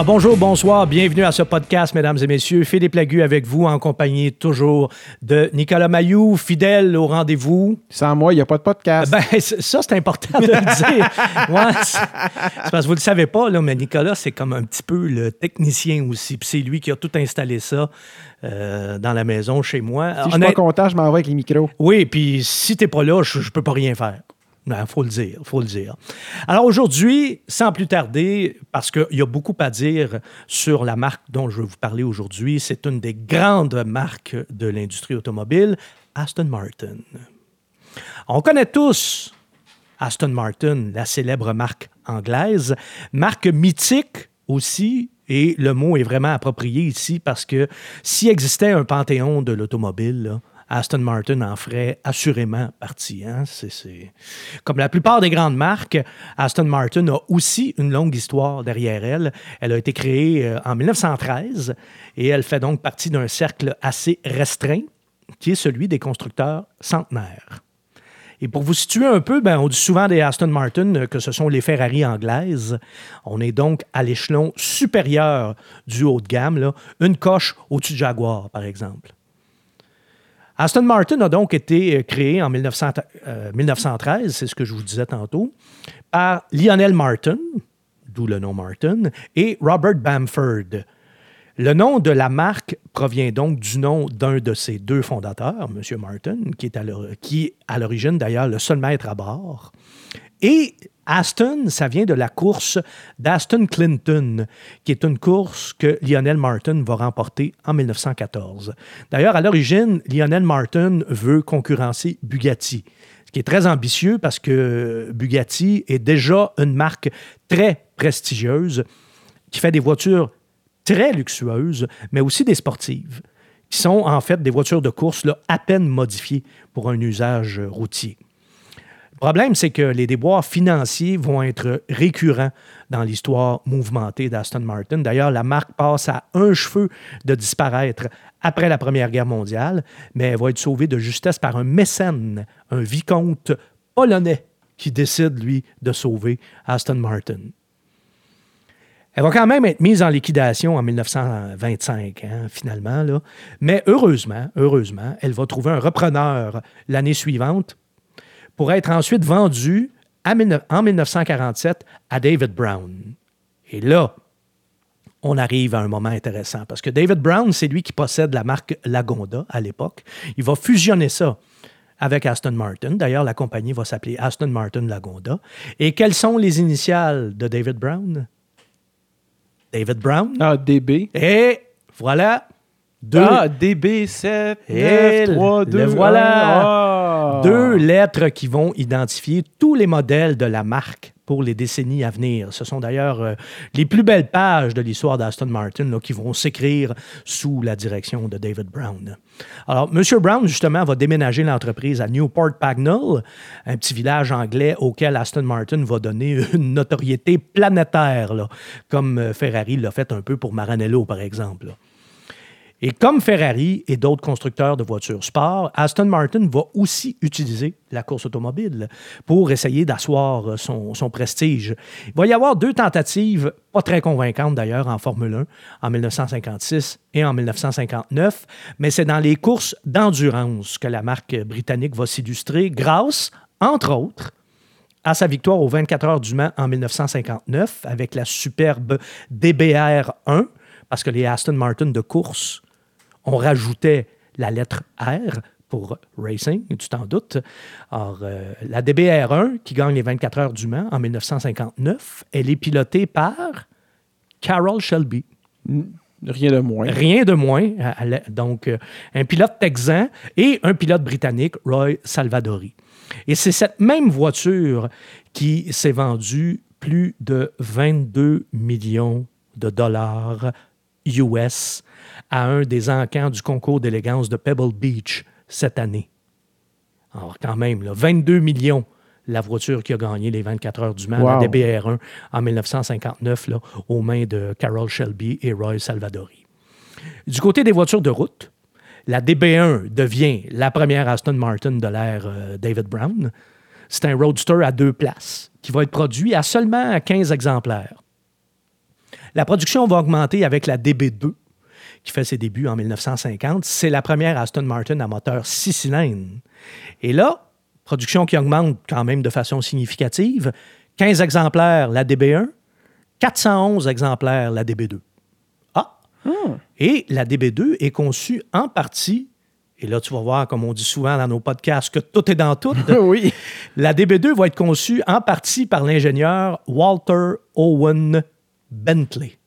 Ah, bonjour, bonsoir, bienvenue à ce podcast, mesdames et messieurs. Philippe Lagu avec vous, en compagnie toujours de Nicolas Mayou, fidèle au rendez-vous. Sans moi, il n'y a pas de podcast. Ben, ça, c'est important de le dire. Ouais, c'est parce que vous ne le savez pas, là, mais Nicolas, c'est comme un petit peu le technicien aussi. Puis c'est lui qui a tout installé ça euh, dans la maison, chez moi. si je suis pas content, je m'en vais avec les micros. Oui, puis si tu n'es pas là, je ne peux pas rien faire. Il ben, faut le dire, faut le dire. Alors aujourd'hui, sans plus tarder, parce qu'il y a beaucoup à dire sur la marque dont je vais vous parler aujourd'hui, c'est une des grandes marques de l'industrie automobile, Aston Martin. On connaît tous Aston Martin, la célèbre marque anglaise, marque mythique aussi, et le mot est vraiment approprié ici parce que s'il existait un panthéon de l'automobile, Aston Martin en ferait assurément partie. Hein. Comme la plupart des grandes marques, Aston Martin a aussi une longue histoire derrière elle. Elle a été créée euh, en 1913 et elle fait donc partie d'un cercle assez restreint qui est celui des constructeurs centenaires. Et pour vous situer un peu, ben, on dit souvent des Aston Martin que ce sont les Ferrari anglaises. On est donc à l'échelon supérieur du haut de gamme, une coche au-dessus de Jaguar, par exemple. Aston Martin a donc été euh, créé en 1913, euh, c'est ce que je vous disais tantôt, par Lionel Martin, d'où le nom Martin, et Robert Bamford. Le nom de la marque provient donc du nom d'un de ses deux fondateurs, M. Martin, qui est à l'origine d'ailleurs le seul maître à bord. Et Aston, ça vient de la course d'Aston Clinton, qui est une course que Lionel Martin va remporter en 1914. D'ailleurs, à l'origine, Lionel Martin veut concurrencer Bugatti, ce qui est très ambitieux parce que Bugatti est déjà une marque très prestigieuse qui fait des voitures très luxueuses, mais aussi des sportives, qui sont en fait des voitures de course là, à peine modifiées pour un usage routier. Le problème, c'est que les déboires financiers vont être récurrents dans l'histoire mouvementée d'Aston Martin. D'ailleurs, la marque passe à un cheveu de disparaître après la Première Guerre mondiale, mais elle va être sauvée de justesse par un mécène, un vicomte polonais qui décide, lui, de sauver Aston Martin. Elle va quand même être mise en liquidation en 1925, hein, finalement. Mais heureusement, heureusement, elle va trouver un repreneur l'année suivante pour être ensuite vendu en 1947 à David Brown. Et là, on arrive à un moment intéressant parce que David Brown, c'est lui qui possède la marque Lagonda à l'époque. Il va fusionner ça avec Aston Martin. D'ailleurs, la compagnie va s'appeler Aston Martin Lagonda. Et quelles sont les initiales de David Brown? David Brown. Ah, DB. Et voilà. Deux. Ah, DB7, 9, 3, 2, voilà. Ah. Deux lettres qui vont identifier tous les modèles de la marque pour les décennies à venir. Ce sont d'ailleurs euh, les plus belles pages de l'histoire d'Aston Martin qui vont s'écrire sous la direction de David Brown. Alors, M. Brown, justement, va déménager l'entreprise à Newport Pagnell, un petit village anglais auquel Aston Martin va donner une notoriété planétaire, comme euh, Ferrari l'a fait un peu pour Maranello, par exemple. Et comme Ferrari et d'autres constructeurs de voitures sport, Aston Martin va aussi utiliser la course automobile pour essayer d'asseoir son, prestige. Il va y avoir deux tentatives, pas très convaincantes d'ailleurs, en Formule 1 en 1956 et en 1959, mais c'est dans les courses d'endurance que la marque britannique va s'illustrer grâce, entre autres, à sa victoire aux 24 heures du Mans en 1959 avec la superbe DBR 1, parce que les Aston Martin de course on rajoutait la lettre R pour Racing, tu t'en doutes. Alors, euh, la DBR1, qui gagne les 24 heures du Mans en 1959, elle est pilotée par Carroll Shelby. Rien de moins. Rien de moins. Donc, euh, un pilote texan et un pilote britannique, Roy Salvadori. Et c'est cette même voiture qui s'est vendue plus de 22 millions de dollars US à un des encans du concours d'élégance de Pebble Beach cette année. Alors, quand même, 22 millions la voiture qui a gagné les 24 heures du Mans, la DBR1, en 1959, là, aux mains de Carroll Shelby et Roy Salvadori. Du côté des voitures de route, la DB1 devient la première Aston Martin de l'ère euh, David Brown. C'est un roadster à deux places qui va être produit à seulement 15 exemplaires. La production va augmenter avec la DB2, qui fait ses débuts en 1950. C'est la première Aston Martin à moteur 6 cylindres. Et là, production qui augmente quand même de façon significative. 15 exemplaires la DB1, 411 exemplaires la DB2. Ah! Et la DB2 est conçue en partie, et là tu vas voir, comme on dit souvent dans nos podcasts, que tout est dans tout. oui. La DB2 va être conçue en partie par l'ingénieur Walter Owen Bentley.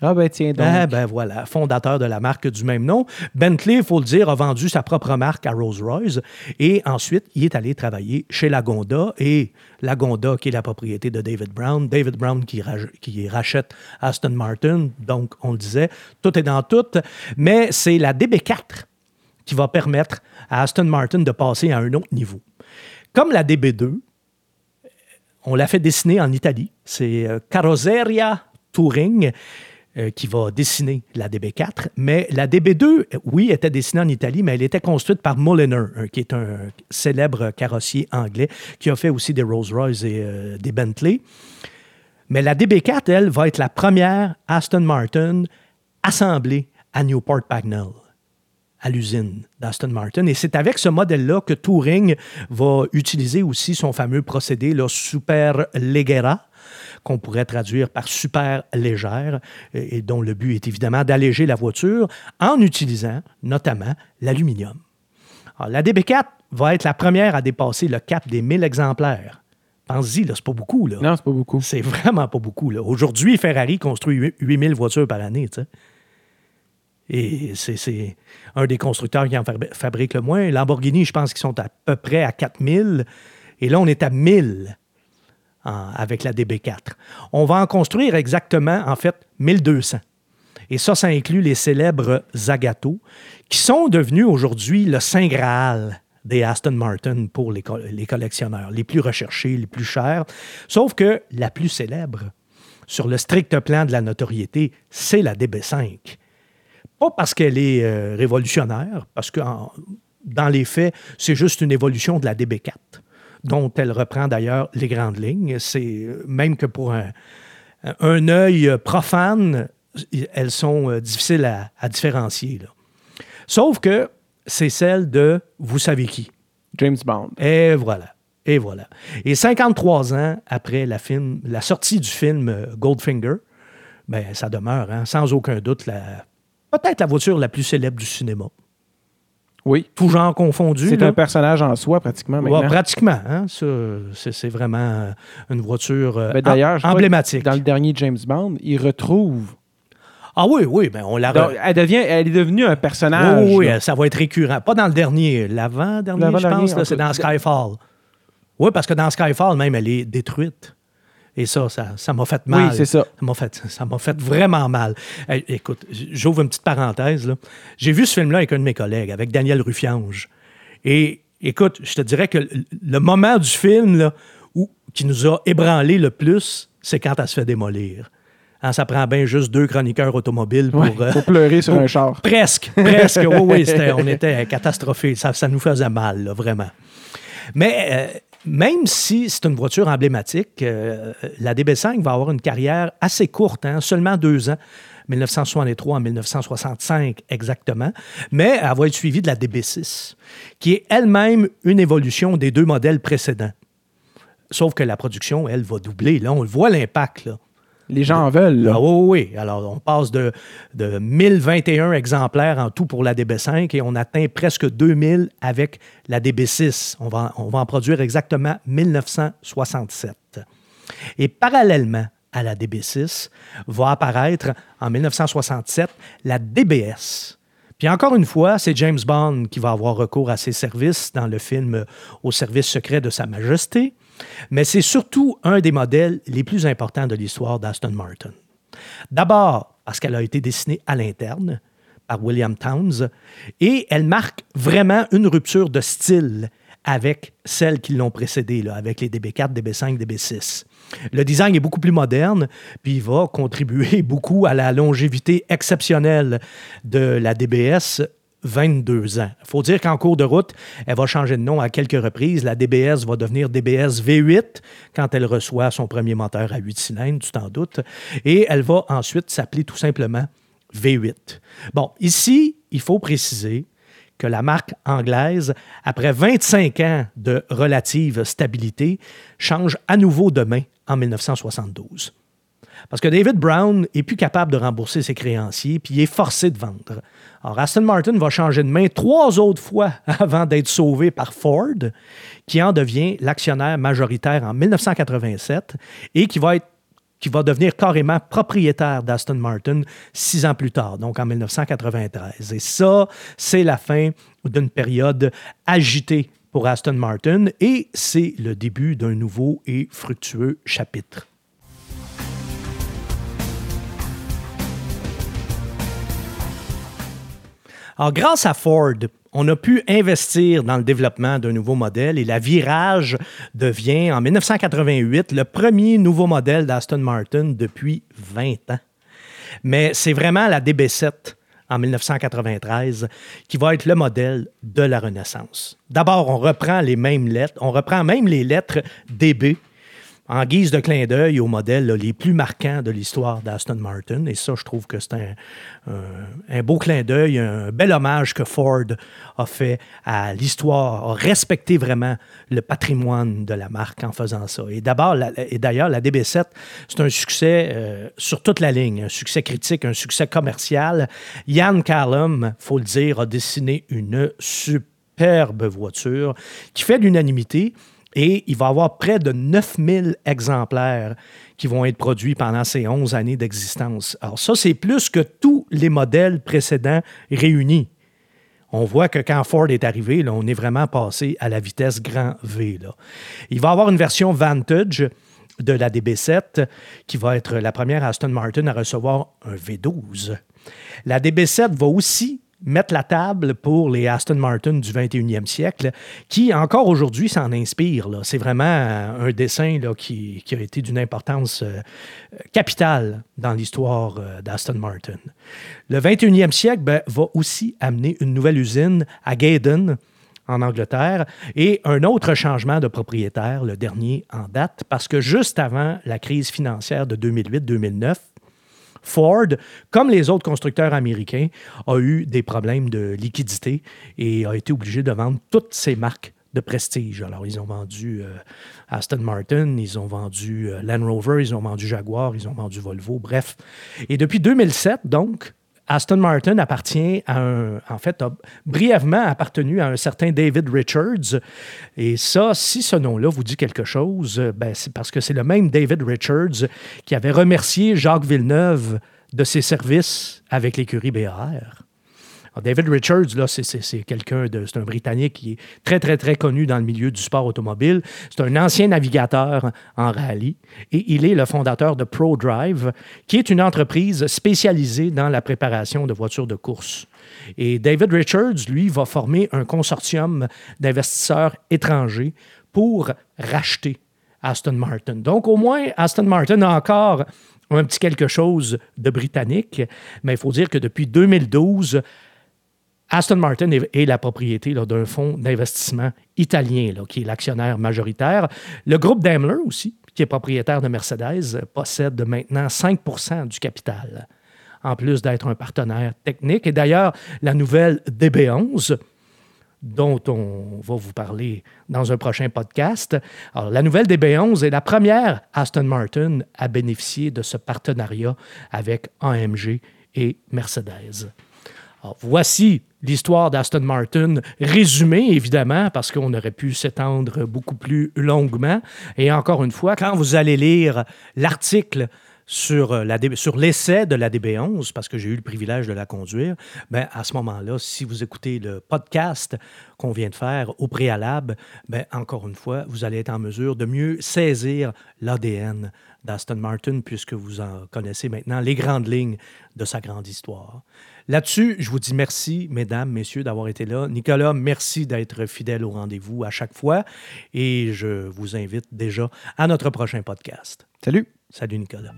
Ah ben tiens donc. Ah ben voilà, fondateur de la marque du même nom. Bentley, il faut le dire, a vendu sa propre marque à Rolls-Royce et ensuite, il est allé travailler chez Lagonda et Lagonda qui est la propriété de David Brown. David Brown qui, qui rachète Aston Martin, donc on le disait, tout est dans tout, mais c'est la DB4 qui va permettre à Aston Martin de passer à un autre niveau. Comme la DB2, on l'a fait dessiner en Italie. C'est euh, Carrozzeria Touring euh, qui va dessiner la DB4. Mais la DB2, euh, oui, était dessinée en Italie, mais elle était construite par Mulliner, qui est un célèbre carrossier anglais qui a fait aussi des Rolls-Royce et des Bentley. Mais la DB4, elle, va être la première Aston Martin assemblée à Newport Pagnell à l'usine d'Aston Martin. Et c'est avec ce modèle-là que Touring va utiliser aussi son fameux procédé, le super leggera, qu'on pourrait traduire par super légère, et et dont le but est évidemment d'alléger la voiture en utilisant notamment l'aluminium. La DB4 va être la première à dépasser le cap des 1000 exemplaires. Pense-y, là, c'est pas beaucoup. Là. Non, c'est pas beaucoup. C'est vraiment pas beaucoup. là. Aujourd'hui, Ferrari construit 8 8000 voitures par année. Et c'est- un des constructeurs qui en fabri- fabrique le moins. Lamborghini, je pense qu'ils sont à peu près à 4000. Et là, on est à 1000 en- avec la DB4. On va en construire exactement, en fait, 1200. Et ça, ça inclut les célèbres Zagato, qui sont devenus aujourd'hui le Saint Graal des Aston Martin pour les, les collectionneurs, les plus recherchés, les plus chers. Sauf que la plus célèbre, sur le strict plan de la notoriété, c'est la DB5. Pas parce qu'elle est euh, révolutionnaire, parce que en- dans les faits, c'est juste une évolution de la DB4, dont elle reprend d'ailleurs les grandes lignes. C'est euh, même que pour un, un œil euh, profane, elles sont difficiles à, à différencier. là. Sauf que c'est celle de vous savez qui. James Bond. Et voilà. Et voilà. Et 53 ans après la, film, la sortie du film Goldfinger, ben, ça demeure, hein, sans aucun doute, la, peut-être la voiture la plus célèbre du cinéma. Oui. Tout genre confondu. C'est un personnage en soi, pratiquement, Ouais, maintenant. pratiquement. Hein, c'est, vraiment euh, une voiture euh, Ben, emblématique. Dans le dernier James Bond, il retrouve. Ah oui, oui, ben, on la re- Donc, elle, devient, elle est devenue un personnage. Oui, oui, là. ça va être récurrent. Pas dans le dernier, l'avant-dernier, je pense, c'est dans Skyfall. Oui, parce que dans Skyfall, même, elle est détruite. Et ça, ça, m'a fait mal. Oui, c'est ça. Ça m'a fait, ça fait vraiment mal. Hey, écoute, j'ouvre une petite parenthèse. J'ai vu ce film-là avec un de mes collègues, avec Daniel Ruffiange. Et écoute, je te dirais que le, moment du film là, où, qui nous a ébranlé le plus, c'est quand elle se fait démolir. Hein, ça prend bien juste deux chroniqueurs automobiles pour, Ouais, euh, pour pleurer sur pour- un char. Presque, presque. Oui, oui, c'était- on était catastrophés. Ça, ça nous faisait mal, là, vraiment. Mais euh, même si c'est une voiture emblématique, euh, la DB5 va avoir une carrière assez courte, hein, seulement deux ans. 1963 en 1965 exactement, mais elle va être suivie de la DB6, qui est elle-même une évolution des deux modèles précédents. Sauf que la production, elle, va doubler. Là, on le voit l'impact. Les gens en veulent. Ah oui, oui. Alors, on passe de, de 1021 exemplaires en tout pour la DB5 et on atteint presque 2000 avec la DB6. On va, on va en produire exactement 1967. Et parallèlement à la DB6, va apparaître en 1967 la DBS. Puis encore une fois, c'est James Bond qui va avoir recours à ses services dans le film Au service secret de Sa Majesté, mais c'est surtout un des modèles les plus importants de l'histoire d'Aston Martin. D'abord, parce qu'elle a été dessinée à l'interne par William Towns, et elle marque vraiment une rupture de style avec celles qui l'ont précédée, avec les DB4, DB5, DB6. Le design est beaucoup plus moderne, puis il va contribuer beaucoup à la longévité exceptionnelle de la DBS 22 ans. Il faut dire qu'en cours de route, elle va changer de nom à quelques reprises. La DBS va devenir DBS V8 quand elle reçoit son premier moteur à 8 cylindres, tu t'en doutes. Et elle va ensuite s'appeler tout simplement V8. Bon, ici, il faut préciser que la marque anglaise, après 25 ans de relative stabilité, change à nouveau de main en 1972. Parce que David Brown est plus capable de rembourser ses créanciers, puis il est forcé de vendre. Alors, Aston Martin va changer de main trois autres fois avant d'être sauvé par Ford, qui en devient l'actionnaire majoritaire en 1987 et qui va qui va devenir carrément propriétaire d'Aston Martin six ans plus tard, donc en 1993. Et ça, c'est la fin d'une période agitée pour Aston Martin et c'est le début d'un nouveau et fructueux chapitre. Alors, grâce à Ford, on a pu investir dans le développement d'un nouveau modèle et la Virage devient en 1988 le premier nouveau modèle d'Aston Martin depuis 20 ans. Mais c'est vraiment la DB7 en 1993 qui va être le modèle de la Renaissance. D'abord, on reprend les mêmes lettres, on reprend même les lettres DB en guise de clin d'œil aux modèles les plus marquants de l'histoire d'Aston Martin. Et ça, je trouve que c'est un, beau clin d'œil, un bel hommage que Ford a fait à l'histoire, a respecté vraiment le patrimoine de la marque en faisant ça. Et d'ailleurs, la DB7, c'est un succès euh, sur toute la ligne, un succès critique, un succès commercial. Yann Callum, faut le dire, a dessiné une superbe voiture qui fait l'unanimité et il va y avoir près de 9000 exemplaires qui vont être produits pendant ces 11 années d'existence. Alors ça, c'est plus que tous les modèles précédents réunis. On voit que quand Ford est arrivé, on est vraiment passé à la vitesse grand V. Il va avoir une version Vantage de la DB7 qui va être la première Aston Martin à recevoir un V12. La DB7 va aussi mettre la table pour les Aston Martin du 21e siècle, qui encore aujourd'hui s'en inspire. C'est vraiment un dessin là, qui, a été d'une importance euh, capitale dans l'histoire euh, d'Aston Martin. Le 21e siècle ben, va aussi amener une nouvelle usine à Gaydon, en Angleterre, et un autre changement de propriétaire, le dernier en date, parce que juste avant la crise financière de 2008-2009, Ford, comme les autres constructeurs américains, a eu des problèmes de liquidité et a été obligé de vendre toutes ses marques de prestige. Alors, ils ont vendu euh, Aston Martin, ils ont vendu euh, Land Rover, ils ont vendu Jaguar, ils ont vendu Volvo, bref. Et depuis 2007, donc, Aston Martin appartient à un, en fait, a brièvement appartenu à un certain David Richards. Et ça, si ce nom-là vous dit quelque chose, ben c'est parce que c'est le même David Richards qui avait remercié Jacques Villeneuve de ses services avec l'écurie BAR. David Richards, là, c'est quelqu'un de. C'est un Britannique qui est très, très, très connu dans le milieu du sport automobile. C'est un ancien navigateur en rallye et il est le fondateur de ProDrive, qui est une entreprise spécialisée dans la préparation de voitures de course. Et David Richards, lui, va former un consortium d'investisseurs étrangers pour racheter Aston Martin. Donc, au moins, Aston Martin a encore un petit quelque chose de britannique, mais il faut dire que depuis 2012, Aston Martin est, la propriété d'un fonds d'investissement italien qui est l'actionnaire majoritaire. Le groupe Daimler aussi, qui est propriétaire de Mercedes, possède maintenant 5% du capital, en plus d'être un partenaire technique. Et d'ailleurs, la nouvelle DB11, dont on va vous parler dans un prochain podcast. La nouvelle DB11 est la première Aston Martin à bénéficier de ce partenariat avec AMG et Mercedes. Alors, voici l'histoire d'Aston Martin résumée, évidemment, parce qu'on aurait pu s'étendre beaucoup plus longuement. Et encore une fois, quand vous allez lire l'article sur, euh, sur l'essai de la DB11, parce que j'ai eu le privilège de la conduire, ben, à ce moment-là, si vous écoutez le podcast qu'on vient de faire au préalable, ben, encore une fois, vous allez être en mesure de mieux saisir l'ADN d'Aston Martin, puisque vous en connaissez maintenant les grandes lignes de sa grande histoire. Là-dessus, je vous dis merci, mesdames, messieurs, d'avoir été là. Nicolas, merci d'être fidèle au rendez-vous à chaque fois. Et je vous invite déjà à notre prochain podcast. Salut. Salut, Nicolas.